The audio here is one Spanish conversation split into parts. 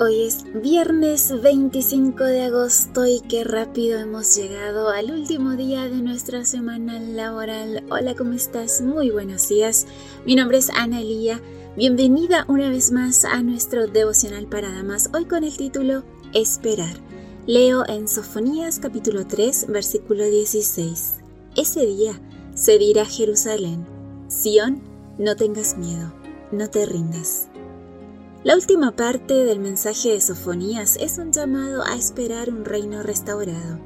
Hoy es viernes 25 de agosto y qué rápido hemos llegado al último día de nuestra semana laboral. Hola, ¿cómo estás? Muy buenos días. Mi nombre es Ana Elía. Bienvenida una vez más a nuestro devocional para damas, hoy con el título Esperar. Leo en Sofonías capítulo 3, versículo 16. Ese día se dirá Jerusalén, Sión, no tengas miedo, no te rindas. La última parte del mensaje de Sofonías es un llamado a esperar un reino restaurado.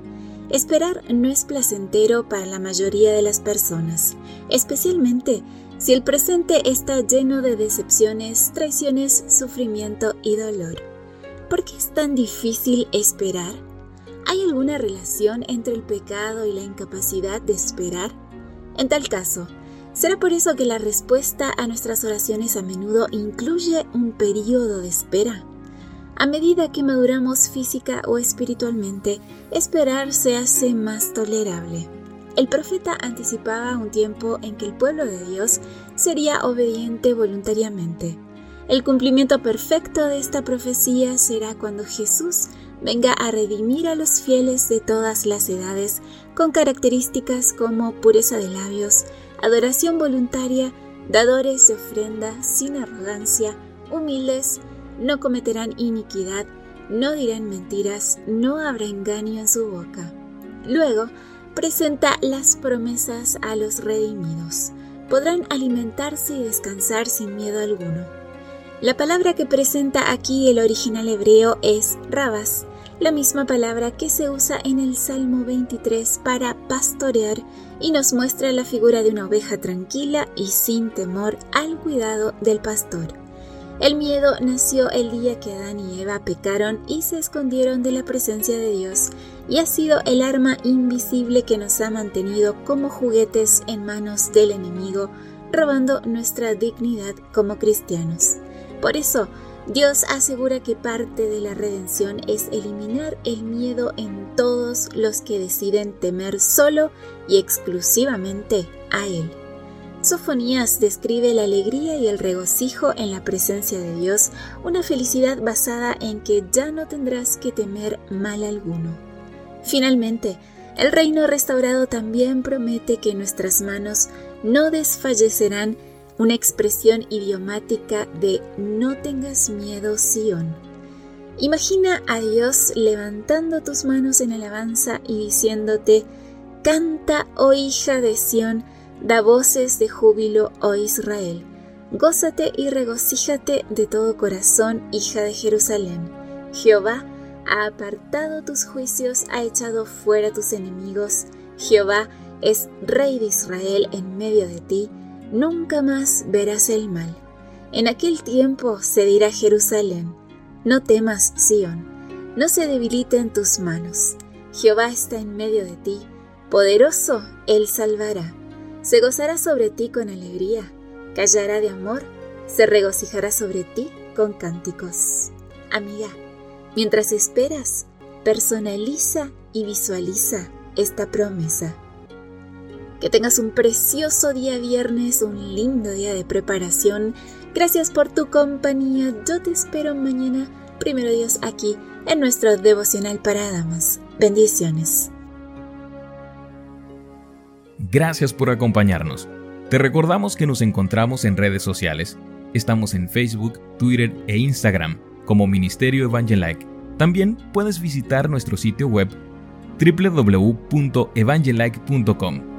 Esperar no es placentero para la mayoría de las personas, especialmente si el presente está lleno de decepciones, traiciones, sufrimiento y dolor. ¿Por qué es tan difícil esperar? ¿Hay alguna relación entre el pecado y la incapacidad de esperar? En tal caso, ¿Será por eso que la respuesta a nuestras oraciones a menudo incluye un periodo de espera? A medida que maduramos física o espiritualmente, esperar se hace más tolerable. El profeta anticipaba un tiempo en que el pueblo de Dios sería obediente voluntariamente. El cumplimiento perfecto de esta profecía será cuando Jesús venga a redimir a los fieles de todas las edades con características como pureza de labios, adoración voluntaria, dadores de ofrenda sin arrogancia, humildes, no cometerán iniquidad, no dirán mentiras, no habrá engaño en su boca. Luego, presenta las promesas a los redimidos. Podrán alimentarse y descansar sin miedo alguno. La palabra que presenta aquí el original hebreo es rabas, la misma palabra que se usa en el Salmo 23 para pastorear y nos muestra la figura de una oveja tranquila y sin temor al cuidado del pastor. El miedo nació el día que Adán y Eva pecaron y se escondieron de la presencia de Dios y ha sido el arma invisible que nos ha mantenido como juguetes en manos del enemigo, robando nuestra dignidad como cristianos. Por eso, Dios asegura que parte de la redención es eliminar el miedo en todos los que deciden temer solo y exclusivamente a Él. Sofonías describe la alegría y el regocijo en la presencia de Dios, una felicidad basada en que ya no tendrás que temer mal alguno. Finalmente, el reino restaurado también promete que nuestras manos no desfallecerán una expresión idiomática de no tengas miedo, Sión. Imagina a Dios levantando tus manos en alabanza y diciéndote, Canta, oh hija de Sión, da voces de júbilo, oh Israel. Gózate y regocíjate de todo corazón, hija de Jerusalén. Jehová ha apartado tus juicios, ha echado fuera tus enemigos. Jehová es Rey de Israel en medio de ti nunca más verás el mal. En aquel tiempo se dirá Jerusalén, no temas, Sión, no se debiliten tus manos. Jehová está en medio de ti, poderoso, Él salvará. Se gozará sobre ti con alegría, callará de amor, se regocijará sobre ti con cánticos. Amiga, mientras esperas, personaliza y visualiza esta promesa. Que tengas un precioso día viernes, un lindo día de preparación. Gracias por tu compañía. Yo te espero mañana, primero Dios, aquí en nuestro devocional para damas. Bendiciones. Gracias por acompañarnos. Te recordamos que nos encontramos en redes sociales. Estamos en Facebook, Twitter e Instagram como Ministerio Evangelike. También puedes visitar nuestro sitio web www.evangelike.com